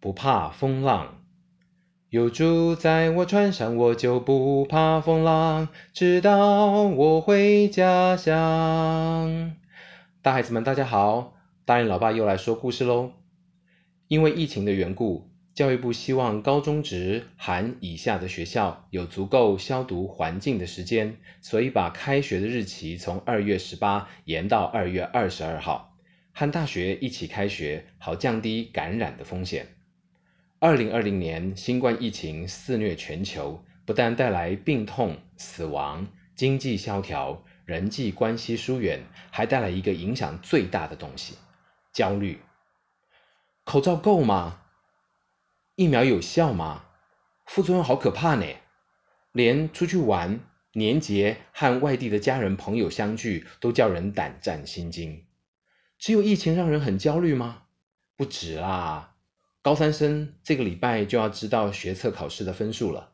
不怕风浪。有主在我船上，我就不怕风浪，直到我回家乡。大孩子们，大家好，大人老爸又来说故事喽。因为疫情的缘故，教育部希望高中职含以下的学校有足够消毒环境的时间，所以把开学的日期从二月十八延到二月二十二号，和大学一起开学，好降低感染的风险。二零二零年新冠疫情肆虐全球，不但带来病痛、死亡、经济萧条、人际关系疏远，还带来一个影响最大的东西——焦虑。口罩够吗？疫苗有效吗？副作用好可怕呢！连出去玩、年节和外地的家人朋友相聚，都叫人胆战心惊。只有疫情让人很焦虑吗？不止啦！高三生这个礼拜就要知道学测考试的分数了。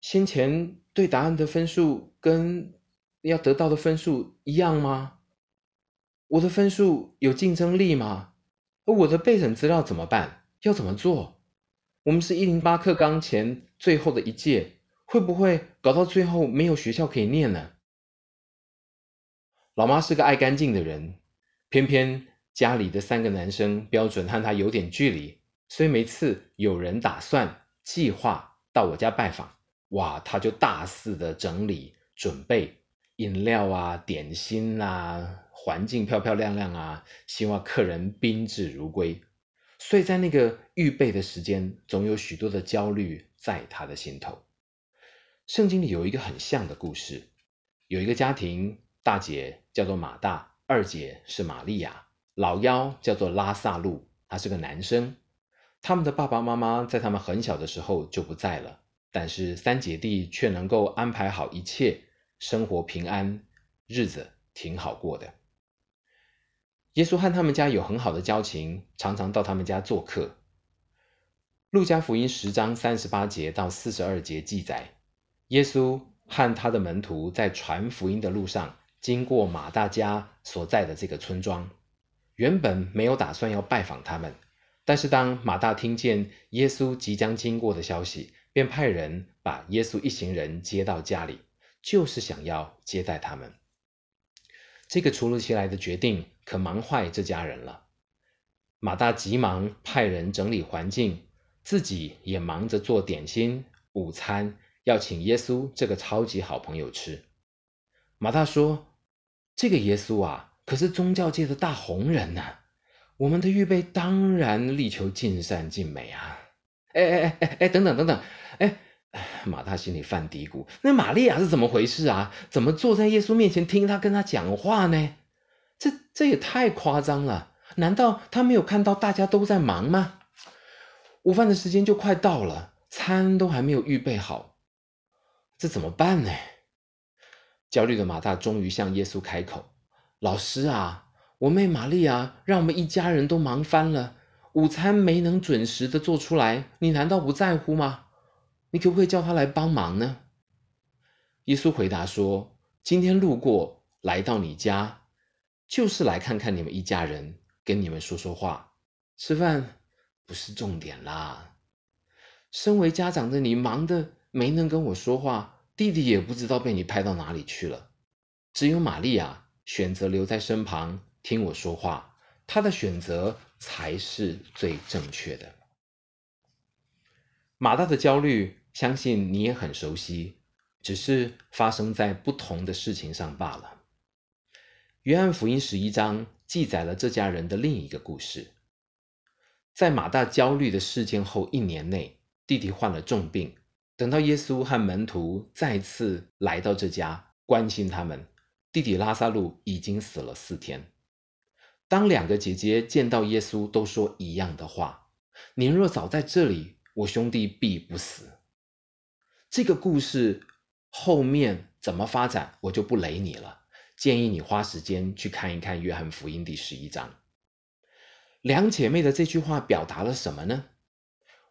先前对答案的分数跟要得到的分数一样吗？我的分数有竞争力吗？而我的备审资料怎么办？要怎么做？我们是一零八课纲前最后的一届，会不会搞到最后没有学校可以念呢？老妈是个爱干净的人，偏偏家里的三个男生标准和她有点距离。所以每次有人打算计划到我家拜访，哇，他就大肆的整理准备饮料啊、点心啊，环境漂漂亮亮啊，希望客人宾至如归。所以在那个预备的时间，总有许多的焦虑在他的心头。圣经里有一个很像的故事，有一个家庭，大姐叫做马大，二姐是玛利亚，老幺叫做拉萨路，他是个男生。他们的爸爸妈妈在他们很小的时候就不在了，但是三姐弟却能够安排好一切，生活平安，日子挺好过的。耶稣和他们家有很好的交情，常常到他们家做客。路加福音十章三十八节到四十二节记载，耶稣和他的门徒在传福音的路上，经过马大家所在的这个村庄，原本没有打算要拜访他们。但是，当马大听见耶稣即将经过的消息，便派人把耶稣一行人接到家里，就是想要接待他们。这个突如其来的决定可忙坏这家人了。马大急忙派人整理环境，自己也忙着做点心、午餐，要请耶稣这个超级好朋友吃。马大说：“这个耶稣啊，可是宗教界的大红人呢。”我们的预备当然力求尽善尽美啊！哎哎哎哎哎，等等等等，哎，马大心里犯嘀咕：那玛利亚是怎么回事啊？怎么坐在耶稣面前听他跟他讲话呢？这这也太夸张了！难道他没有看到大家都在忙吗？午饭的时间就快到了，餐都还没有预备好，这怎么办呢？焦虑的马大终于向耶稣开口：“老师啊！”我妹玛丽亚让我们一家人都忙翻了，午餐没能准时的做出来，你难道不在乎吗？你可不可以叫她来帮忙呢？耶稣回答说：“今天路过来到你家，就是来看看你们一家人，跟你们说说话。吃饭不是重点啦。身为家长的你，忙的没能跟我说话，弟弟也不知道被你拍到哪里去了。只有玛利亚选择留在身旁。”听我说话，他的选择才是最正确的。马大的焦虑，相信你也很熟悉，只是发生在不同的事情上罢了。约翰福音十一章记载了这家人的另一个故事。在马大焦虑的事件后一年内，弟弟患了重病。等到耶稣和门徒再次来到这家，关心他们，弟弟拉萨路已经死了四天。当两个姐姐见到耶稣，都说一样的话：“您若早在这里，我兄弟必不死。”这个故事后面怎么发展，我就不雷你了。建议你花时间去看一看《约翰福音》第十一章。两姐妹的这句话表达了什么呢？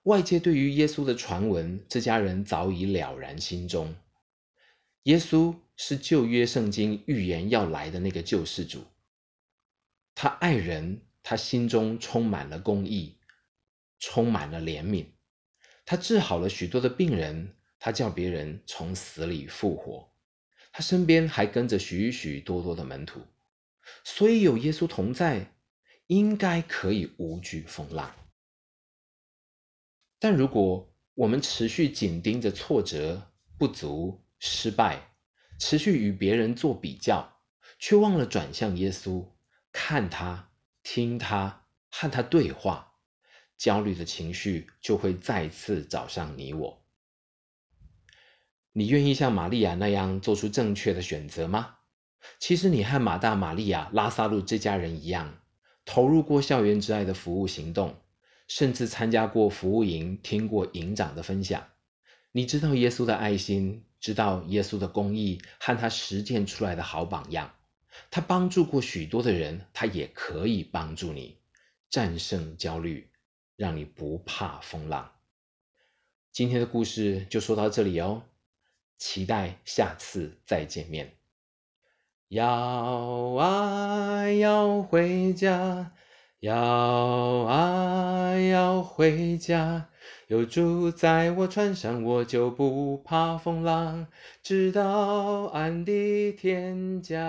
外界对于耶稣的传闻，这家人早已了然心中。耶稣是旧约圣经预言要来的那个救世主。他爱人，他心中充满了公义，充满了怜悯。他治好了许多的病人，他叫别人从死里复活。他身边还跟着许许多多的门徒，所以有耶稣同在，应该可以无惧风浪。但如果我们持续紧盯着挫折、不足、失败，持续与别人做比较，却忘了转向耶稣，看他、听他、和他对话，焦虑的情绪就会再次找上你我。你愿意像玛利亚那样做出正确的选择吗？其实你和马大、玛利亚、拉萨路这家人一样，投入过校园之爱的服务行动，甚至参加过服务营，听过营长的分享。你知道耶稣的爱心，知道耶稣的公义和他实践出来的好榜样。他帮助过许多的人，他也可以帮助你战胜焦虑，让你不怕风浪。今天的故事就说到这里哦。期待下次再见面。要啊要回家，要啊要回家，有主在我船上，我就不怕风浪，直到安的天家。